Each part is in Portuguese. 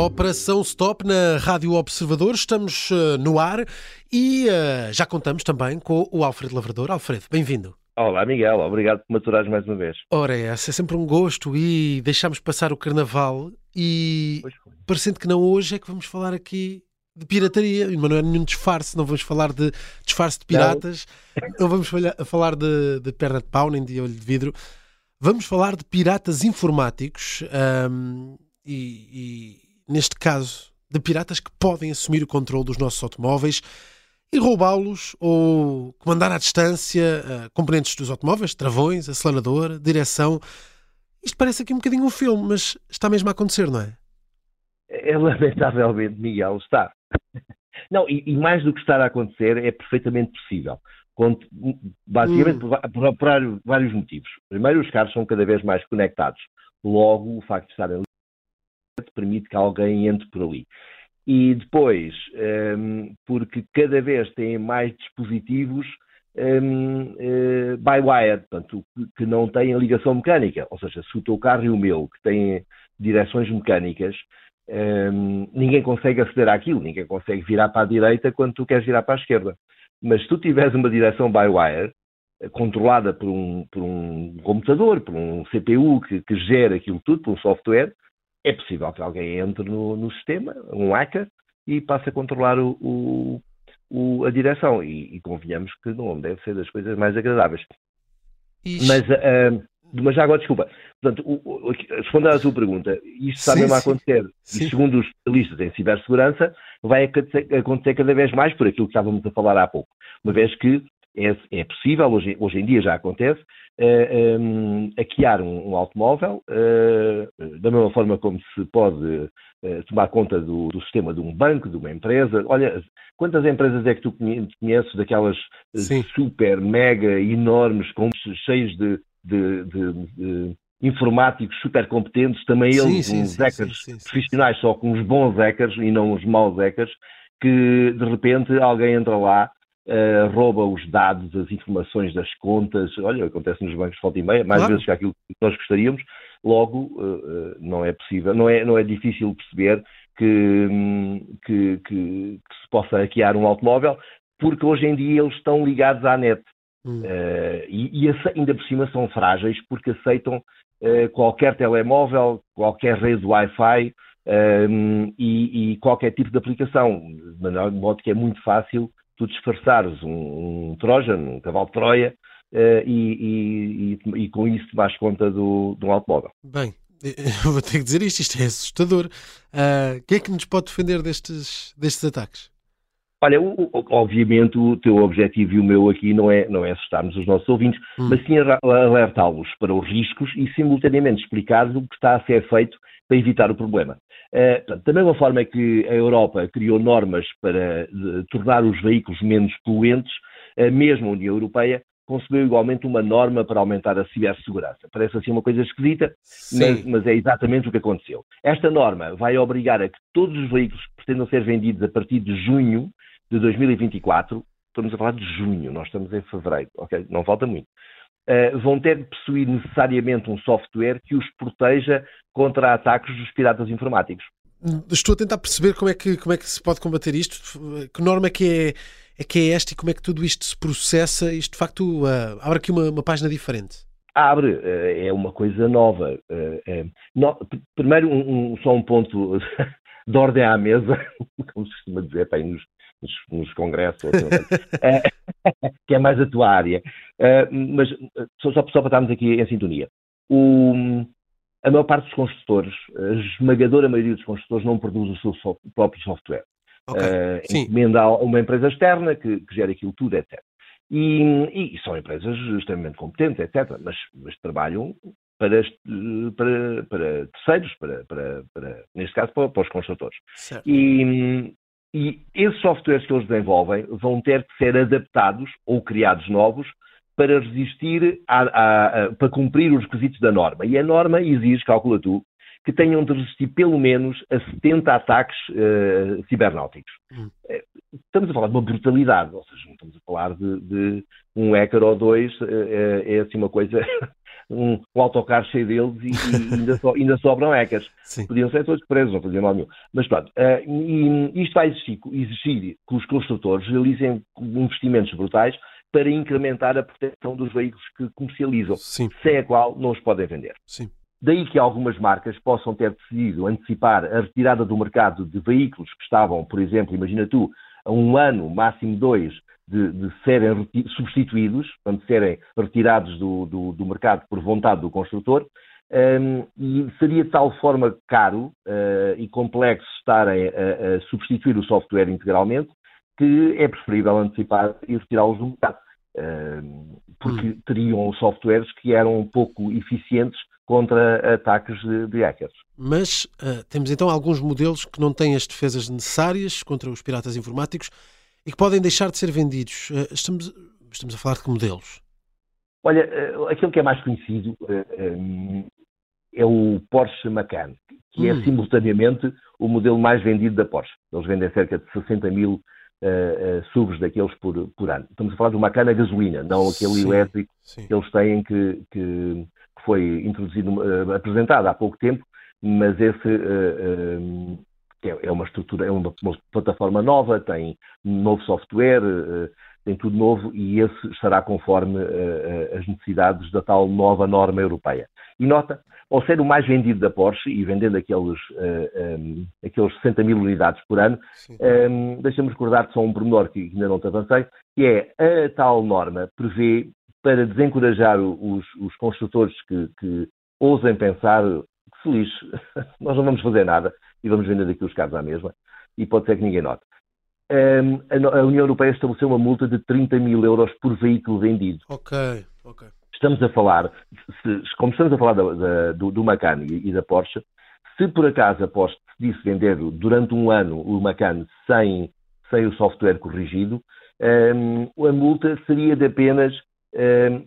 Operação Stop na Rádio Observador. Estamos uh, no ar e uh, já contamos também com o Alfredo Lavrador. Alfredo, bem-vindo. Olá, Miguel. Obrigado por maturares mais uma vez. Ora, é, é sempre um gosto e deixámos passar o Carnaval e parecendo que não hoje é que vamos falar aqui de pirataria, mas não é nenhum disfarce, não vamos falar de disfarce de piratas, não, não vamos falar de, de perna de pau nem de olho de vidro, vamos falar de piratas informáticos um, e, e neste caso, de piratas que podem assumir o controle dos nossos automóveis e roubá-los ou comandar à distância uh, componentes dos automóveis, travões, acelerador, direção. Isto parece aqui um bocadinho um filme, mas está mesmo a acontecer, não é? É lamentavelmente, Miguel, está. Não, e, e mais do que estar a acontecer, é perfeitamente possível. Basicamente, hum. por, por, por vários motivos. Primeiro, os carros são cada vez mais conectados. Logo, o facto de estarem permite que alguém entre por ali. E depois, um, porque cada vez têm mais dispositivos um, uh, eh, by wire, portanto, que não têm ligação mecânica. Ou seja, se o teu carro e o meu, que têm direções mecânicas, um, ninguém consegue aceder àquilo, ninguém consegue virar para a direita quando tu queres virar para a esquerda. Mas se tu tiveres uma direção by wire, eh, controlada por um, por um computador, por um CPU que, que gera aquilo tudo, por um software, é possível que alguém entre no, no sistema, um hacker, e passe a controlar o, o, o, a direção. E, e, convenhamos que não deve ser das coisas mais agradáveis. Ixi. Mas, uh, mas já agora, desculpa. Portanto, o, respondendo à sua pergunta, isto está sim, mesmo a acontecer. Sim. E segundo os especialistas em cibersegurança, vai acontecer, acontecer cada vez mais por aquilo que estávamos a falar há pouco. Uma vez que é, é possível, hoje, hoje, em dia já acontece, uh, eh, um, ehm, hackear um, um automóvel, uh, da mesma forma como se pode uh, tomar conta do, do, sistema de um banco, de uma empresa. Olha, quantas empresas é que tu conheces daquelas Sim. super, mega, enormes, com, cheios de, de, de, de informáticos super competentes, também sim, eles, sim, uns sim, hackers profissionais, só com uns bons hackers e não uns maus hackers, que de repente alguém entra lá uh, rouba os dados, as informações das contas. Olha, acontece nos bancos de volta e meia, mais claro. vezes que aquilo que nós gostaríamos. Logo, uh, não é possível, não é, não é difícil perceber que, que, que, que se possa hackear um automóvel, porque hoje em dia eles estão ligados à net. Hum. Uh, e, e, ainda por cima são frágeis porque aceitam uh, qualquer telemóvel, qualquer rede Wi-Fi um, e, e, qualquer tipo de aplicação, de modo que é muito fácil tu disfarçares um, um um cavalo de Troia, uh, e, e, e, com isso vais conta do, do automóvel. Bem, eu vou ter que dizer isto, isto é assustador. Uh, quem é que nos pode defender destes, destes ataques? Olha, o, o, obviamente o teu objetivo e o meu aqui não é, não é assustarmos os nossos ouvintes, hum. mas sim alertá-los para os riscos e simultaneamente explicar-lhes o que está a ser feito para evitar o problema. Uh, da mesma forma que a Europa criou normas para de, tornar os veículos menos poluentes, uh, mesmo a União Europeia concebeu igualmente uma norma para aumentar a cibersegurança. Parece assim uma coisa esquisita, mas, mas, é exatamente o que aconteceu. Esta norma vai obrigar a que todos os veículos que pretendam ser vendidos a partir de junho de 2024, estamos a falar de junho, nós estamos em fevereiro, ok? Não falta muito. Uh, vão ter de possuir necessariamente um software que os proteja contra ataques dos piratas informáticos. Estou a tentar perceber como é que, como é que se pode combater isto, que norma é que é, é que é esta e como é que tudo isto se processa. Isto, de facto, uh, abre aqui uma, uma, página diferente. Abre, uh, é uma coisa nova. No, primeiro, um, um, só um ponto de ordem à mesa, como se costuma dizer, bem, nos, nos, nos congressos, é, que é mais a tua área. mas só, só, para estarmos aqui em sintonia. O, a maior parte dos construtores, a esmagadora maioria dos construtores, não produz o seu so próprio software. Okay. Uh, encomenda a uma empresa externa que, que gera aquilo tudo, etc. E, e, são empresas extremamente competentes, etc. Mas, mas trabalham para, para, para terceiros, para, para, neste caso para, os construtores. E, e esses softwares que eles desenvolvem vão ter que ser adaptados ou criados novos para resistir a, a, a, para cumprir os requisitos da norma. E a norma exige, calcula tu, que tenham de resistir pelo menos a 70 ataques uh, cibernáuticos. Hum. Eh, estamos a falar de uma brutalidade, ou seja, não estamos a falar de, de um hacker ou dois, uh, é assim uma coisa um, um autocarro cheio deles e, e ainda, so, ainda, sobram hackers. Sim. Podiam ser todos presos, não faziam mal nenhum. Mas pronto, uh, e, isto vai exigir, exigir que os construtores realizem investimentos brutais para incrementar a proteção dos veículos que comercializam, Sim. sem a qual não os podem vender. Sim. Daí que algumas marcas possam ter decidido antecipar a retirada do mercado de veículos que estavam, por exemplo, imagina tu, a um ano, máximo dois, de, de serem substituídos, de serem retirados do, do, do, mercado por vontade do construtor, um, e seria de tal forma caro uh, e complexo estarem a, a, substituir o software integralmente que é preferível antecipar e retirá-los do mercado. Uh, porque hum. teriam softwares que eram um pouco eficientes contra ataques de, de hackers. Mas uh, temos então alguns modelos que não têm as defesas necessárias contra os piratas informáticos e que podem deixar de ser vendidos. Uh, estamos, estamos a falar de que modelos? Olha, uh, aquele que é mais conhecido um, é o Porsche Macan, que é hum. simultaneamente o modelo mais vendido da Porsche. Eles vendem cerca de 60 mil uh, subs daqueles por, por ano. Estamos a falar de uma cana gasolina, não aquele sim, elétrico sim. que eles têm que, que foi introduzido, uh, apresentado há pouco tempo, mas esse uh, é, é, uma estrutura, é uma, uma, plataforma nova, tem novo software, tem tudo novo e esse estará conforme as necessidades da tal nova norma europeia. E nota, ao ser o mais vendido da Porsche e vendendo aqueles, uh, um, aqueles 60 mil unidades por ano, um, deixa-me recordar só um pormenor que ainda não te avancei, que é a tal norma prevê para desencorajar os, os construtores que, que, ousem pensar que feliz, nós não vamos fazer nada e vamos vender aqui os carros à mesma e pode ser que ninguém note. Um, a, União Europeia estabeleceu uma multa de 30 mil euros por veículo vendido. Ok, ok estamos a falar, se, como estamos a falar da, da, do, do Macan e, e, da Porsche, se por acaso a Porsche decidisse vender durante um ano o Macan sem, sem o software corrigido, um, a multa seria de apenas um,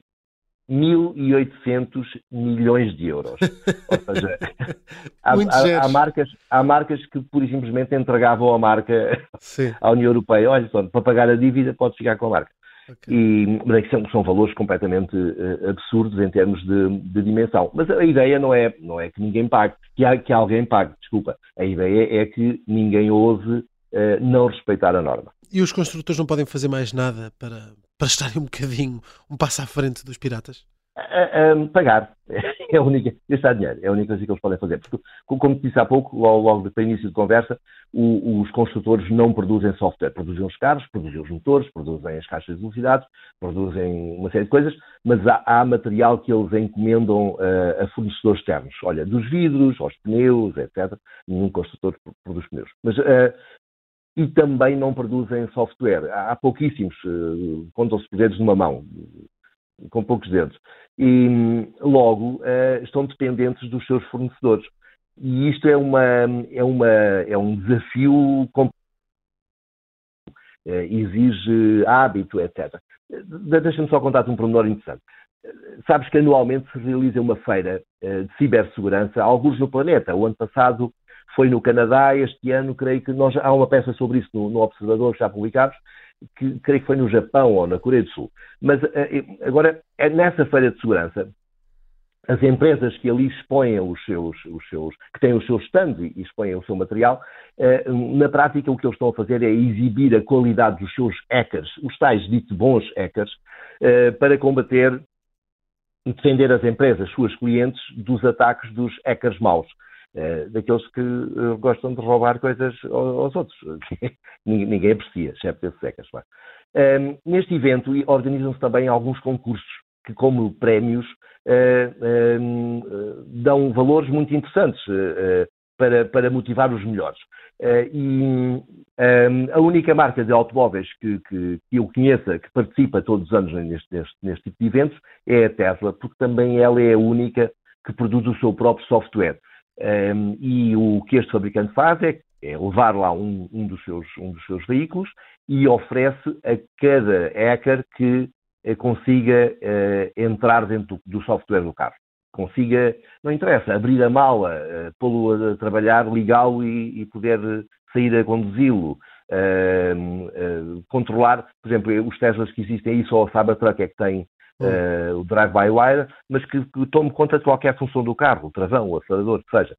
1.800 milhões de euros. Ou seja, há, há, há, marcas, há marcas que pura e simplesmente entregavam a marca Sim. à União Europeia. Olha, para pagar a dívida pode ficar com a marca. Okay. E são, são valores completamente uh, absurdos em termos de, de, dimensão. Mas a ideia não é, não é que ninguém pague, que, há, que alguém pague, desculpa. A ideia é que ninguém ouse uh, não respeitar a norma. E os construtores não podem fazer mais nada para, para estarem um bocadinho, um passo à frente dos piratas? Uh, pagar. É a única, gastar dinheiro, é a única coisa que eles podem fazer. Porque, como disse há pouco, logo, logo para início de conversa, o, os construtores não produzem software. Produzem os carros, produzem os motores, produzem as caixas de velocidade, produzem uma série de coisas, mas há, há material que eles encomendam uh, a fornecedores externos. Olha, dos vidros, aos pneus, etc. Nenhum construtor produz pneus. Mas uh, e também não produzem software. Há pouquíssimos, uh, contam-se por dedos numa mão, com poucos dedos. E logo uh, estão dependentes dos seus fornecedores. E isto é, uma, é, uma, é um desafio uh, exige hábito, etc. Deixa-me só contar-te um pormenor interessante. Sabes que anualmente se realiza uma feira de cibersegurança, alguns no planeta. O ano passado foi no Canadá, este ano creio que nós, há uma peça sobre isso no, no Observador já publicados, que creio que foi no Japão ou na Coreia do Sul. Mas eh, eh, agora, é nessa feira de segurança, as empresas que ali expõem os seus, os seus que têm os seus stands e expõem o seu material, eh, na prática o que eles estão a fazer é exibir a qualidade dos seus hackers, os tais ditos bons hackers, para combater e defender as empresas, suas clientes, dos ataques dos hackers maus. Eh, daqueles que uh, gostam de roubar coisas aos, outros. ninguém, aprecia, exceto esses secas. Ehm, neste evento organizam-se também alguns concursos que, como prémios, uh, dão valores muito interessantes para, para motivar os melhores. e ehm, a única marca de automóveis que, que, que, eu conheça que participa todos os anos neste, neste, neste tipo de eventos é a Tesla, porque também ela é a única que produz o seu próprio software. Um, e o que este fabricante faz é, é levar lá um, um, dos seus, um, dos seus, veículos e oferece a cada hacker que uh, consiga uh, entrar dentro do, do, software do carro. Consiga, não interessa, abrir a mala, uh, pô-lo a trabalhar, ligá-lo e, e, poder sair a conduzi-lo. Controlar, por exemplo, os Teslas que existem aí, só a Cybertruck é que tem uh, o drive-by-wire, mas que, que, tome conta de qualquer função do carro, o travão, o acelerador, que seja.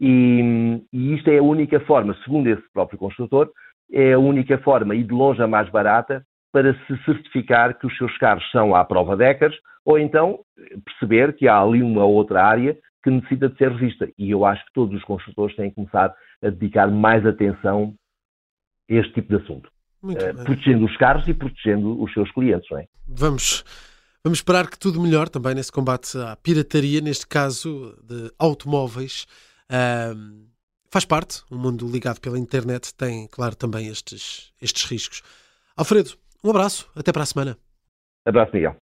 E, e isto é a única forma, segundo esse próprio construtor, é a única forma, e de longe a mais barata, para se certificar que os seus carros são à prova de ou então perceber que há ali uma outra área que necessita de ser revista. E eu acho que todos os construtores têm que começar a dedicar mais atenção a este tipo de assunto. Uh, protegendo os carros e protegendo os seus clientes, não é? Vamos, vamos esperar que tudo melhor também nesse combate à pirataria, neste caso de automóveis. Uh, faz parte, o um mundo ligado pela internet tem, claro, também estes, estes riscos. Alfredo, um abraço, até para a semana. Abraço, Miguel.